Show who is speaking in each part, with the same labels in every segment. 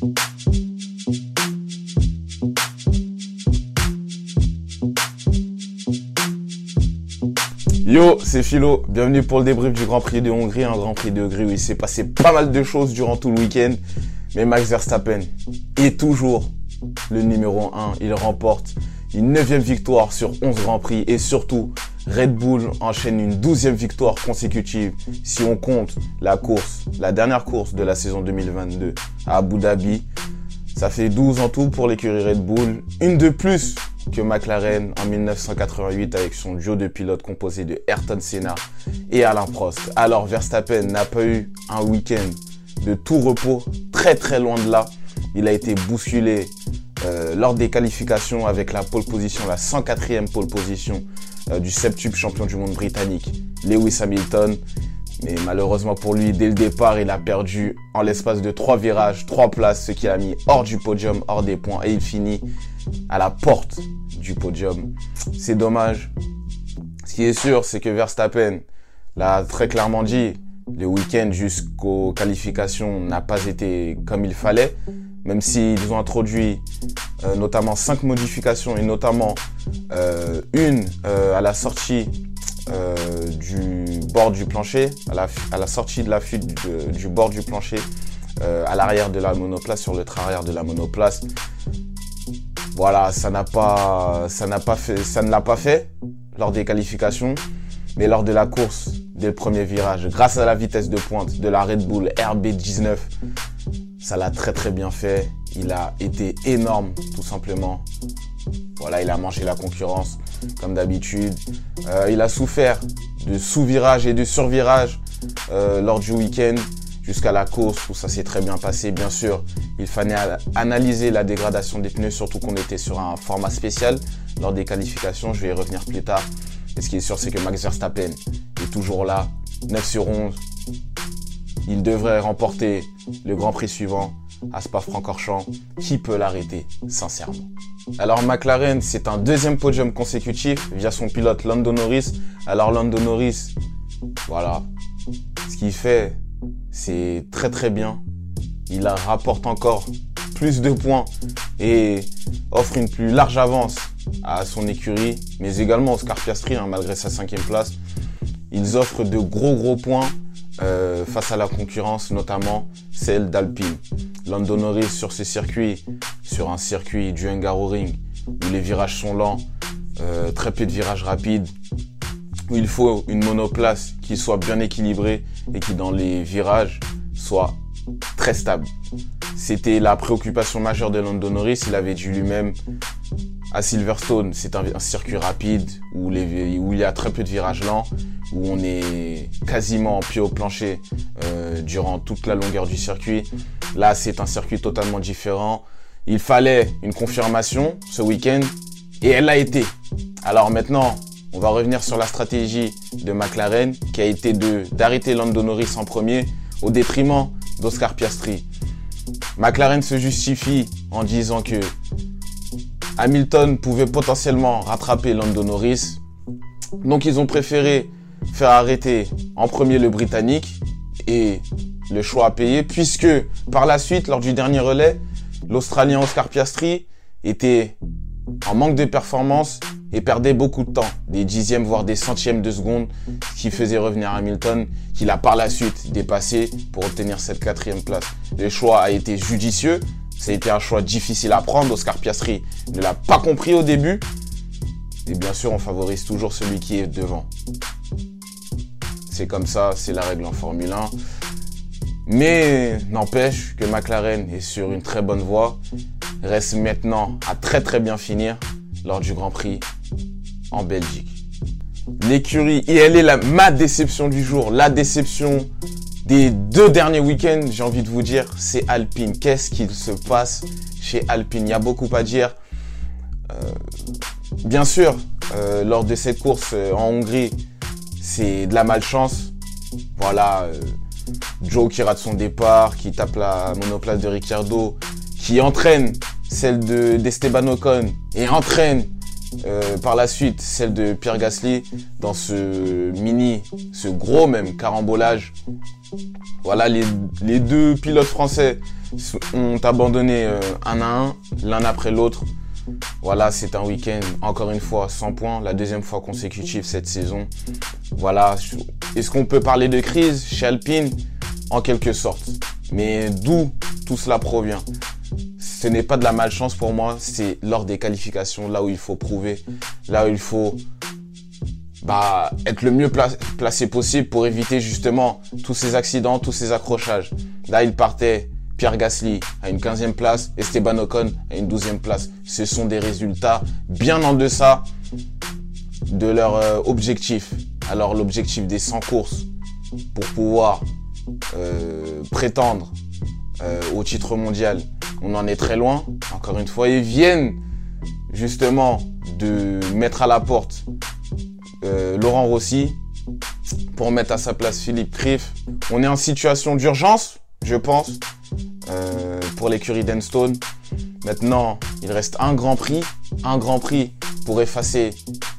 Speaker 1: Yo, c'est Philo. Bienvenue pour le débrief du Grand Prix de Hongrie, un Grand Prix de Hongrie où il s'est passé pas mal de choses durant tout le week-end. Mais Max Verstappen est toujours le numéro 1. Il remporte une neuvième victoire sur 11 Grands Prix et surtout Red Bull enchaîne une douzième victoire consécutive si on compte la course, la dernière course de la saison 2022 à Abu Dhabi. Ça fait 12 en tout pour l'écurie Red Bull. Une de plus que McLaren en 1988 avec son duo de pilotes composé de Ayrton Senna et Alain Prost. Alors Verstappen n'a pas eu un week-end de tout repos, très très loin de là. Il a été bousculé euh, lors des qualifications avec la pole position, la 104e pole position euh, du septuple champion du monde britannique, Lewis Hamilton. Mais malheureusement pour lui, dès le départ, il a perdu en l'espace de trois virages, trois places, ce qui l'a mis hors du podium, hors des points, et il finit à la porte du podium. C'est dommage. Ce qui est sûr, c'est que Verstappen l'a très clairement dit, le week-end jusqu'aux qualifications n'a pas été comme il fallait, même s'ils ont introduit euh, notamment cinq modifications et notamment euh, une euh, à la sortie du bord du plancher, à la, sortie de la fuite du, bord du plancher, à l'arrière de la monoplace, sur le train arrière de la monoplace. Voilà, ça n'a pas, ça n'a pas fait, ça ne l'a pas fait lors des qualifications, mais lors de la course, dès le premier virage, grâce à la vitesse de pointe de la Red Bull RB19, ça l'a très très bien fait. Il a été énorme, tout simplement. Voilà, il a mangé la concurrence, comme d'habitude. Euh, il a souffert de sous-virage et de sur-virage euh, lors du week-end jusqu'à la course où ça s'est très bien passé. Bien sûr, il fallait analyser la dégradation des pneus, surtout qu'on était sur un format spécial lors des qualifications. Je vais y revenir plus tard. Et ce qui est sûr, c'est que Max Verstappen est toujours là, 9 sur 11. Il devrait remporter le Grand Prix suivant à Spa-Francorchamps. Qui peut l'arrêter, sincèrement? Alors McLaren, c'est un deuxième podium consécutif via son pilote Lando Norris. Alors Lando Norris, voilà, ce qu'il fait, c'est très très bien. Il rapporte encore plus de points et offre une plus large avance à son écurie, mais également Oscar Piastri, hein, malgré sa cinquième place. Ils offrent de gros gros points euh, face à la concurrence, notamment celle d'Alpine. Lando Norris sur ces circuits, sur un circuit du Hungaroring, où les virages sont lents, euh, très peu de virages rapides, où il faut une monoplace qui soit bien équilibrée et qui dans les virages soit très stable. C'était la préoccupation majeure de Lando Norris. Il avait dit lui-même à Silverstone, c'est un, circuit rapide où, il y a très peu de virages lents, où on est quasiment en pied au plancher euh, durant toute la longueur du circuit. Là, c'est un circuit totalement différent. Il fallait une confirmation ce week-end et elle l'a été. Alors maintenant, on va revenir sur la stratégie de McLaren qui a été d'arrêter Lando Norris en premier au détriment d'Oscar Piastri. McLaren se justifie en disant que Hamilton pouvait potentiellement rattraper Lando Norris. Donc ils ont préféré faire arrêter en premier le Britannique et le choix à payer puisque par la suite, lors du dernier relais, l'Australien Oscar Piastri était en manque de performance et perdait beaucoup de temps, des dixièmes voire des centièmes de seconde, qui faisait revenir Hamilton, qu'il a par la suite dépassé pour obtenir cette quatrième place. Le choix a été judicieux, ça a été un choix difficile à prendre. Oscar Piastri ne l'a pas compris au début. Et bien sûr, on favorise toujours celui qui est devant. C'est comme ça, c'est la règle en Formule 1. Mais n'empêche que McLaren est sur une très bonne voie. Reste maintenant à très très bien finir lors du Grand Prix en Belgique. L'écurie, et elle est la, ma déception du jour, la déception des deux derniers week-ends, j'ai envie de vous dire, c'est Alpine. Qu'est-ce qu'il se passe chez Alpine? Il y a beaucoup à dire. Euh, bien sûr, euh, lors de cette course euh, en Hongrie, c'est de la malchance. Voilà, Joe qui rate son départ, qui tape la monoplace de Ricciardo, qui entraîne celle d'Esteban Ocon et entraîne euh, par la suite celle de Pierre Gasly dans ce mini, ce gros même carambolage. Voilà, les, deux pilotes français ont abandonné euh, un à un, l'un après l'autre. Voilà, c'est un week-end, encore une fois, 100 points, la deuxième fois consécutive cette saison. Voilà, est-ce qu'on peut parler de crise? Chez Alpine En quelque sorte. Mais d'où tout cela provient? Ce n'est pas de la malchance pour moi, c'est lors des qualifications, là où il faut prouver, là où il faut bah, être le mieux placé possible pour éviter justement tous ces accidents, tous ces accrochages. Là, il partait Pierre Gasly à une 15e place, Esteban Ocon à une 12e place. Ce sont des résultats bien en deçà de leur euh, objectif. Alors l'objectif des 100 courses pour pouvoir euh, prétendre euh, au titre mondial, on en est très loin. Encore une fois, ils viennent justement de mettre à la porte Laurent Rossi pour mettre à sa place Philippe Criff. On est en situation d'urgence, je pense, euh, pour l'écurie d'Enstone. Maintenant, il reste un grand prix, un grand prix pour effacer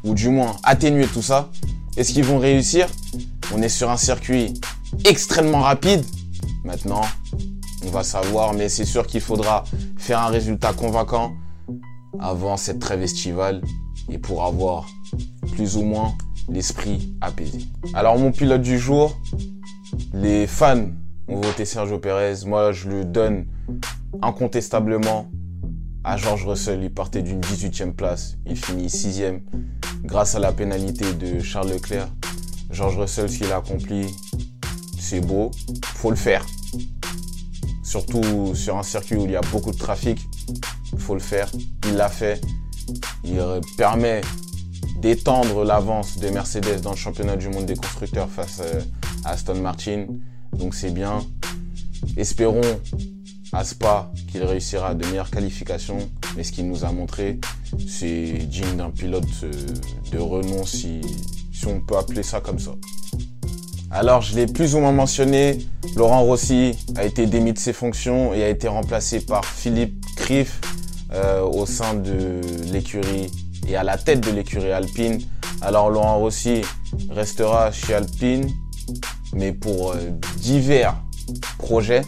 Speaker 1: ou du moins atténuer tout ça. Est-ce qu'ils vont réussir? On est sur un circuit extrêmement rapide. Maintenant, on va savoir, mais c'est sûr qu'il faudra faire un résultat convaincant avant cette trêve estivale et pour avoir plus ou moins l'esprit apaisé. Alors mon pilote du jour, les fans ont voté Sergio Perez. Moi, je le donne incontestablement à George Russell. Il partait d'une 18e place. Il finit 6e grâce à la pénalité de Charles Leclerc. George Russell, ce qu'il a accompli, c'est beau. Faut le faire. Surtout sur un circuit où il y a beaucoup de trafic. Faut le faire. Il l'a fait. Il permet d'étendre l'avance de Mercedes dans le championnat du monde des constructeurs face à Aston Martin. Donc c'est bien. Espérons à Spa qu'il réussira de meilleures qualifications. Mais ce qu'il nous a montré, c'est digne d'un pilote euh, de renom, si, si on peut appeler ça comme ça. Alors, je l'ai plus ou moins mentionné, Laurent Rossi a été démis de ses fonctions et a été remplacé par Philippe Criff euh, au sein de l'écurie et à la tête de l'écurie Alpine. Alors, Laurent Rossi restera chez Alpine mais pour euh, divers projets.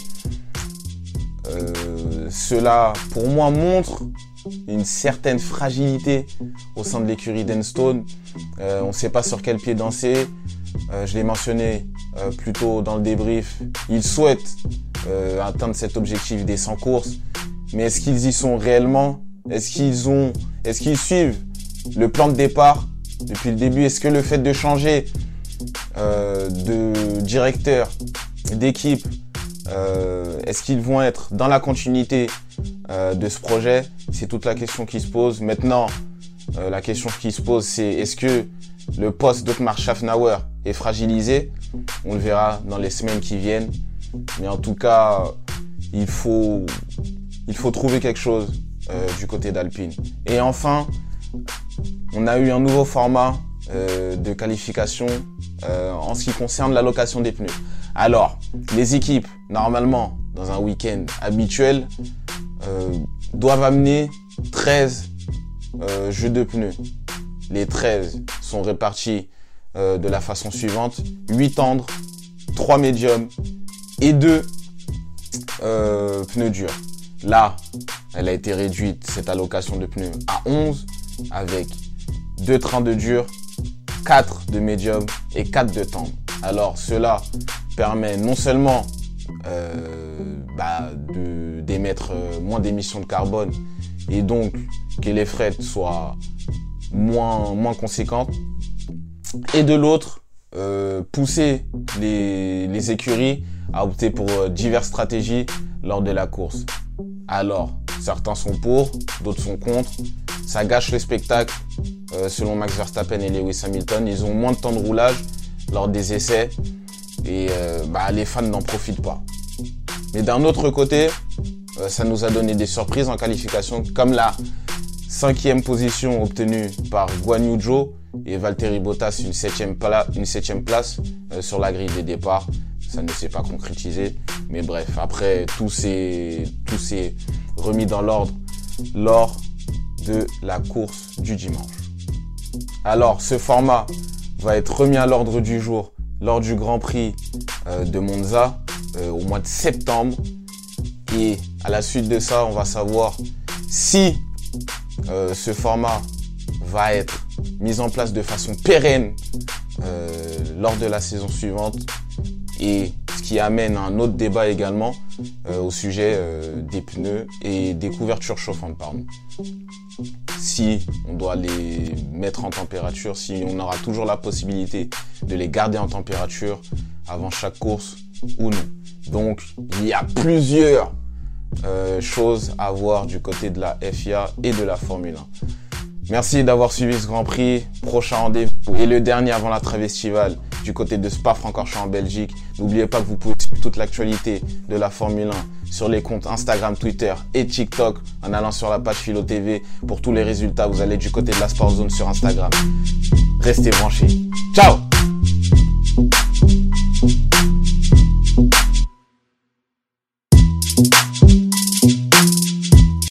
Speaker 1: Euh, cela, pour moi, montre une certaine fragilité au sein de l'écurie d'Enstone. On ne sait pas sur quel pied danser. Je l'ai mentionné plus tôt dans le débrief. Ils souhaitent atteindre cet objectif des 100 courses. Mais est-ce qu'ils y sont réellement? Est-ce qu'ils ont, est-ce qu'ils suivent le plan de départ depuis le début? Est-ce que le fait de changer euh, de directeurs, d'équipe, euh, est-ce qu'ils vont être dans la continuité euh, de ce projet? C'est toute la question qui se pose. Maintenant, la question qui se pose, c'est est-ce que le poste d'Otmar Schaffnauer est fragilisé On le verra dans les semaines qui viennent. Mais en tout cas, il faut, trouver quelque chose du côté d'Alpine. Et enfin, on a eu un nouveau format de qualification euh, en ce qui concerne l'allocation des pneus. Alors, les équipes, normalement, dans un week-end habituel, euh, doivent amener 13 euh, jeux de pneus. Les 13 sont répartis de la façon suivante. 8 tendres, 3 médiums et 2 pneus durs. Là, elle a été réduite, cette allocation de pneus, à 11 avec 2 trains de dur 4 de médium et 4 de tendre. Alors cela permet non seulement euh, bah, d'émettre euh, moins d'émissions de carbone et donc que les frettes soient moins, moins conséquentes, et de l'autre, euh, pousser les, les, écuries à opter pour diverses stratégies lors de la course. Alors, certains sont pour, d'autres sont contre. Ça gâche le spectacle euh, selon Max Verstappen et Lewis Hamilton. Ils ont moins de temps de roulage lors des essais et euh, bah, les fans n'en profitent pas. Mais d'un autre côté, euh, ça nous a donné des surprises en qualification, comme la cinquième position obtenue par Guan Yu Zhou et Valtteri Bottas une septième, place sur la grille des départs. Ça ne s'est pas concrétisé. Mais bref, après, tout s'est remis dans l'ordre lors de la course du dimanche. Alors, ce format va être remis à l'ordre du jour lors du Grand Prix euh, de Monza euh, au mois de septembre. Et à la suite de ça, on va savoir si euh, ce format va être mis en place de façon pérenne euh, lors de la saison suivante et ce qui amène un autre débat également euh, au sujet des pneus et des couvertures chauffantes. Pardon. Si on doit les mettre en température, si on aura toujours la possibilité de les garder en température avant chaque course ou non. Donc il y a plusieurs euh, choses à voir du côté de la FIA et de la Formule 1. Merci d'avoir suivi ce Grand Prix. Prochain rendez-vous et le dernier avant la trêve estivale du côté de Spa-Francorchamps en Belgique. N'oubliez pas que vous pouvez suivre toute l'actualité de la Formule 1 sur les comptes Instagram, Twitter et TikTok en allant sur la page Philo TV. Pour tous les résultats, vous allez du côté de la Sport Zone sur Instagram. Restez branchés. Ciao